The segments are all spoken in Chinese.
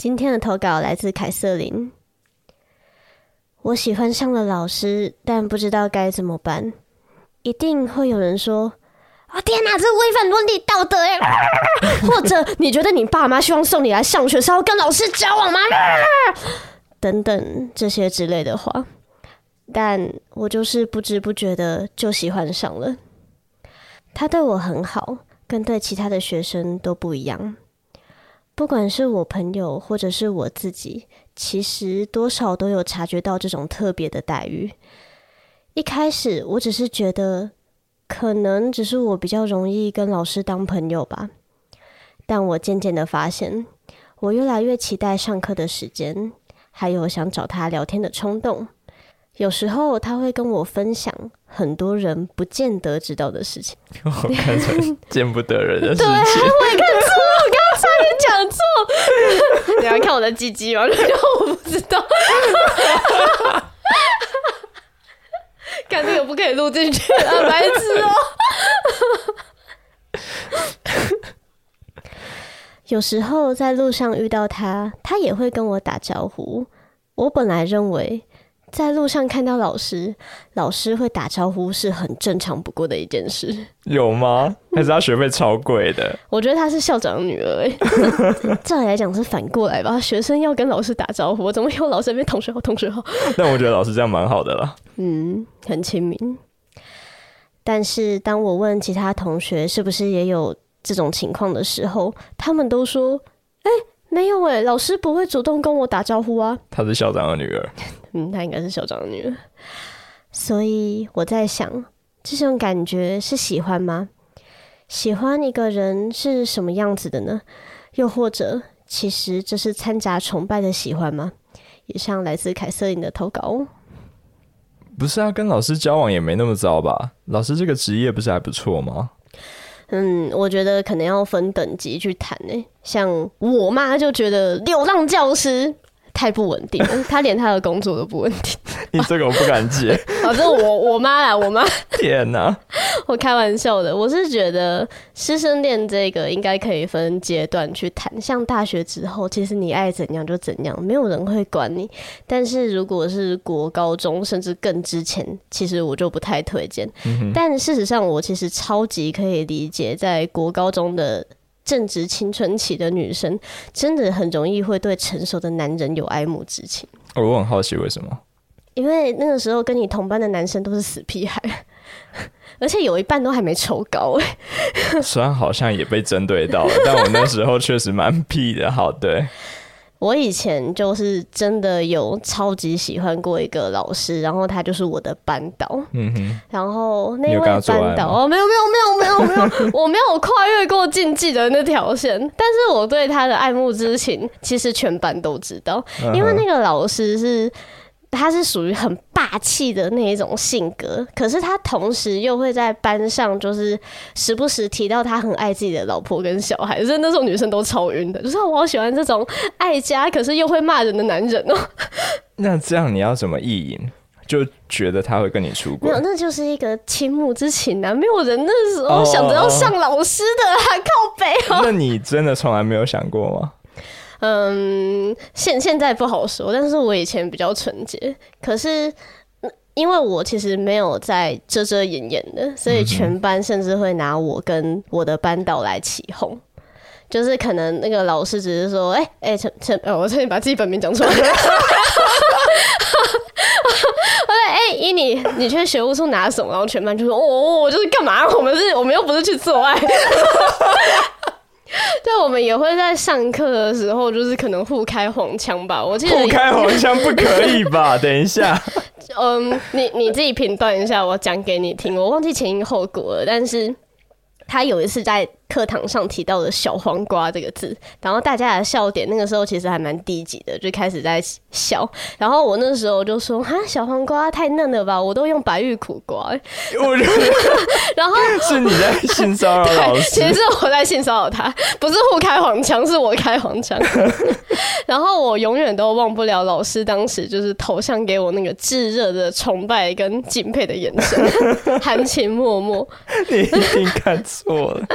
今天的投稿来自凯瑟琳。我喜欢上了老师，但不知道该怎么办。一定会有人说：“啊、哦，天哪，这违反伦理道德呀！” 或者你觉得你爸妈希望送你来上学是要跟老师交往吗？等等这些之类的话。但我就是不知不觉的就喜欢上了。他对我很好，跟对其他的学生都不一样。不管是我朋友或者是我自己，其实多少都有察觉到这种特别的待遇。一开始我只是觉得，可能只是我比较容易跟老师当朋友吧。但我渐渐的发现，我越来越期待上课的时间，还有想找他聊天的冲动。有时候他会跟我分享很多人不见得知道的事情。我看成见不得人的事情。讲错。你要看我的鸡鸡吗？然后我不知道。看这个不可以录进去啊，白痴哦。有时候在路上遇到他，他也会跟我打招呼。我本来认为。在路上看到老师，老师会打招呼是很正常不过的一件事。有吗？还是他学费超贵的？我觉得他是校长的女儿哎。照理来讲是反过来吧，学生要跟老师打招呼，怎么有老师那边同学好，同学好？但我觉得老师这样蛮好的啦。嗯，很亲民。但是当我问其他同学是不是也有这种情况的时候，他们都说：“哎、欸。”没有诶，老师不会主动跟我打招呼啊。她是校长的女儿，嗯，她应该是小长的女儿。所以我在想，这种感觉是喜欢吗？喜欢一个人是什么样子的呢？又或者，其实这是掺杂崇拜的喜欢吗？以上来自凯瑟琳的投稿。不是啊，跟老师交往也没那么糟吧？老师这个职业不是还不错吗？嗯，我觉得可能要分等级去谈诶。像我妈就觉得流浪教师太不稳定了，她连他的工作都不稳定。你这个我不敢接。反正我我妈啦，我妈。天哪！我开玩笑的，我是觉得师生恋这个应该可以分阶段去谈。像大学之后，其实你爱怎样就怎样，没有人会管你。但是如果是国高中甚至更之前，其实我就不太推荐。嗯、但事实上，我其实超级可以理解，在国高中的正值青春期的女生，真的很容易会对成熟的男人有爱慕之情。哦，我很好奇为什么？因为那个时候跟你同班的男生都是死屁孩。而且有一半都还没抽高哎，虽然好像也被针对到了，但我那时候确实蛮屁的。好，对，我以前就是真的有超级喜欢过一个老师，然后他就是我的班导。嗯哼，然后那位班导哦，没有没有没有没有没有，我没有跨越过禁忌的那条线，但是我对他的爱慕之情，其实全班都知道，因为那个老师是。他是属于很霸气的那一种性格，可是他同时又会在班上，就是时不时提到他很爱自己的老婆跟小孩，所以那种女生都超晕的。就是我好喜欢这种爱家，可是又会骂人的男人哦。那这样你要怎么意淫？就觉得他会跟你出轨？没有，那就是一个倾慕之情啊！没有人那时候想着要上老师的，还靠北哦。那你真的从来没有想过吗？嗯，现现在不好说，但是我以前比较纯洁。可是，因为我其实没有在遮遮掩掩的，所以全班甚至会拿我跟我的班导来起哄。就是可能那个老师只是说：“哎、哎，陈、欸、陈，哦，我差点把自己本名讲出来。”我说：“哎，依你，你去学务处拿什么？”然后全班就说：“哦，我就是干嘛？我们是，我们又不是去做爱。” 对，我们也会在上课的时候，就是可能互开黄腔吧。我记得互开黄腔不可以吧？等一下，嗯，你你自己评断一下，我讲给你听。我忘记前因后果了，但是他有一次在。课堂上提到的“小黄瓜”这个字，然后大家的笑点那个时候其实还蛮低级的，就开始在笑。然后我那时候就说：“哈，小黄瓜太嫩了吧，我都用白玉苦瓜。”我觉得，然后是你在性骚扰 老师，其实是我在性骚扰他，不是互开黄腔，是我开黄腔。然后我永远都忘不了老师当时就是投向给我那个炙热的崇拜跟敬佩的眼神，含情脉脉。你一定看错了。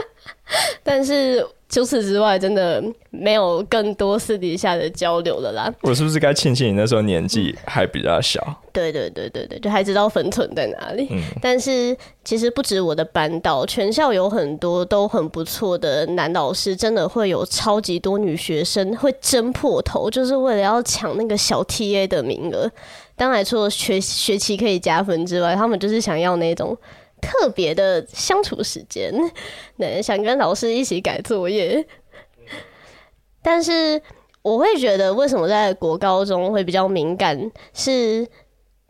但是除此之外，真的没有更多私底下的交流了啦。我是不是该庆幸你那时候年纪还比较小？对对对对对，就还知道分寸在哪里。嗯，但是其实不止我的班导，全校有很多都很不错的男老师，真的会有超级多女学生会争破头，就是为了要抢那个小 TA 的名额。当然，除了学学期可以加分之外，他们就是想要那种。特别的相处时间，能，想跟老师一起改作业。但是我会觉得，为什么在国高中会比较敏感，是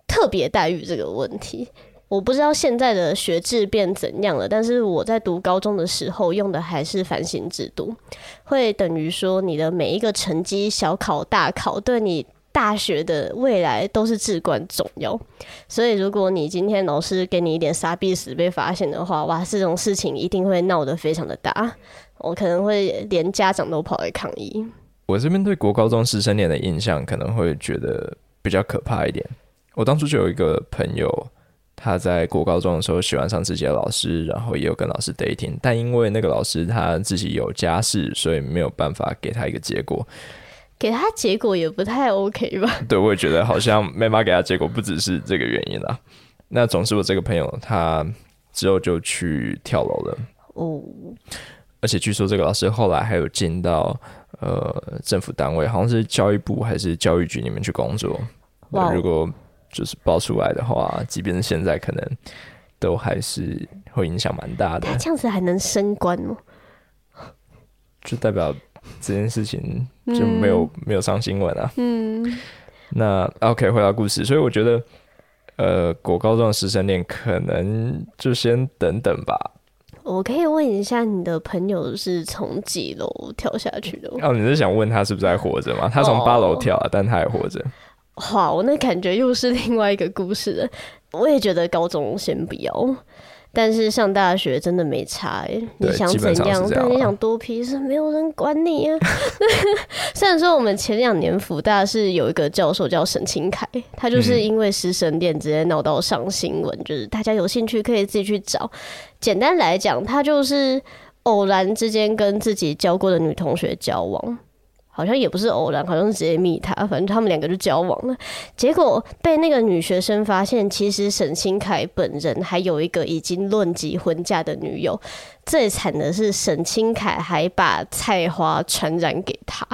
特别待遇这个问题。我不知道现在的学制变怎样了，但是我在读高中的时候用的还是繁星制度，会等于说你的每一个成绩，小考大考，对你。大学的未来都是至关重要，所以如果你今天老师给你一点杀必死被发现的话，哇，这种事情一定会闹得非常的大，我可能会连家长都跑来抗议。我这边对国高中师生恋的印象可能会觉得比较可怕一点。我当初就有一个朋友，他在国高中的时候喜欢上自己的老师，然后也有跟老师 dating，但因为那个老师他自己有家室，所以没有办法给他一个结果。给他结果也不太 OK 吧？对，我也觉得好像没法给他结果，不只是这个原因啦。那总之，我这个朋友他之后就去跳楼了哦。而且据说这个老师后来还有进到呃政府单位，好像是教育部还是教育局里面去工作。哇！如果就是爆出来的话，即便是现在，可能都还是会影响蛮大的。他这样子还能升官吗？就代表。这件事情就没有、嗯、没有上新闻啊。嗯，那 OK，回到故事，所以我觉得，呃，国高中的师生恋可能就先等等吧。我可以问一下，你的朋友是从几楼跳下去的？哦，你是想问他是不是还活着吗？他从八楼跳，啊，但他还活着。哇，我那感觉又是另外一个故事了。我也觉得高中先不要。但是上大学真的没差哎、欸，你想怎样？但你想多批是没有人管你啊。虽然说我们前两年福大是有一个教授叫沈清凯，他就是因为师生恋直接闹到上新闻，就是大家有兴趣可以自己去找。简单来讲，他就是偶然之间跟自己教过的女同学交往。好像也不是偶然，好像是直接密他，反正他们两个就交往了。结果被那个女学生发现，其实沈清凯本人还有一个已经论及婚嫁的女友。最惨的是，沈清凯还把菜花传染给他，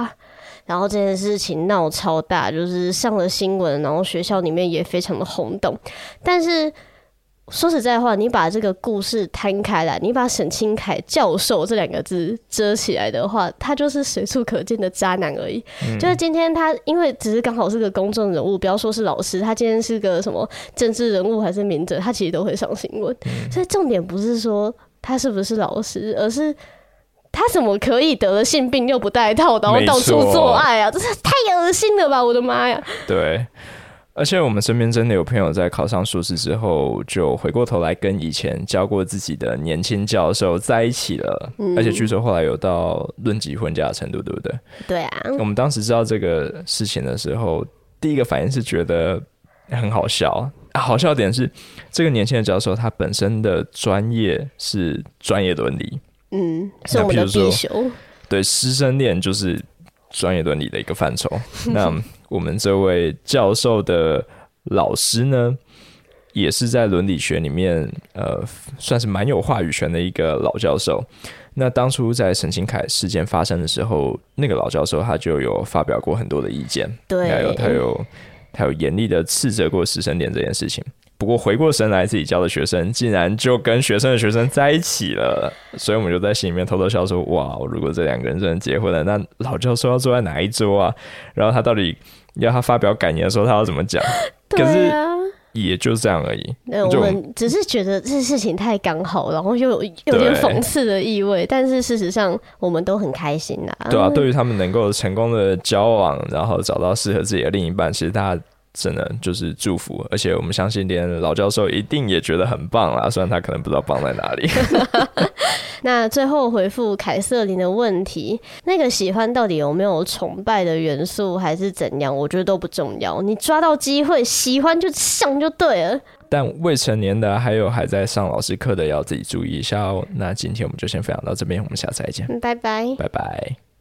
然后这件事情闹超大，就是上了新闻，然后学校里面也非常的轰动。但是。说实在话，你把这个故事摊开来，你把沈清凯教授这两个字遮起来的话，他就是随处可见的渣男而已。嗯、就是今天他，因为只是刚好是个公众人物，不要说是老师，他今天是个什么政治人物还是名嘴，他其实都会上新闻。嗯、所以重点不是说他是不是老师，而是他怎么可以得了性病又不戴套，然后到处做爱啊？这是太恶心了吧！我的妈呀！对。而且我们身边真的有朋友在考上硕士之后，就回过头来跟以前教过自己的年轻教授在一起了。嗯、而且据说后来有到论及婚嫁的程度，对不对？对啊。我们当时知道这个事情的时候，第一个反应是觉得很好笑。啊、好笑点是，这个年轻的教授他本身的专业是专业伦理。嗯，是我们的必修。对，师生恋就是专业伦理的一个范畴。那。我们这位教授的老师呢，也是在伦理学里面，呃，算是蛮有话语权的一个老教授。那当初在沈清凯事件发生的时候，那个老教授他就有发表过很多的意见，对，还有他有他有严厉的斥责过师生恋这件事情。不过回过神来，自己教的学生竟然就跟学生的学生在一起了，所以我们就在心里面偷偷笑说：哇，如果这两个人真的结婚了，那老教授要坐在哪一桌啊？然后他到底要他发表感言的时候，他要怎么讲？可是也就这样而已。那我们只是觉得这事情太刚好，然后又有有点讽刺的意味，但是事实上我们都很开心呐。对啊，对于他们能够成功的交往，然后找到适合自己的另一半，其实大家。真的就是祝福，而且我们相信，连老教授一定也觉得很棒啦。虽然他可能不知道棒在哪里。那最后回复凯瑟琳的问题，那个喜欢到底有没有崇拜的元素，还是怎样？我觉得都不重要，你抓到机会喜欢就上就对了。但未成年的还有还在上老师课的，要自己注意一下哦。那今天我们就先分享到这边，我们下次再见，拜拜，拜拜。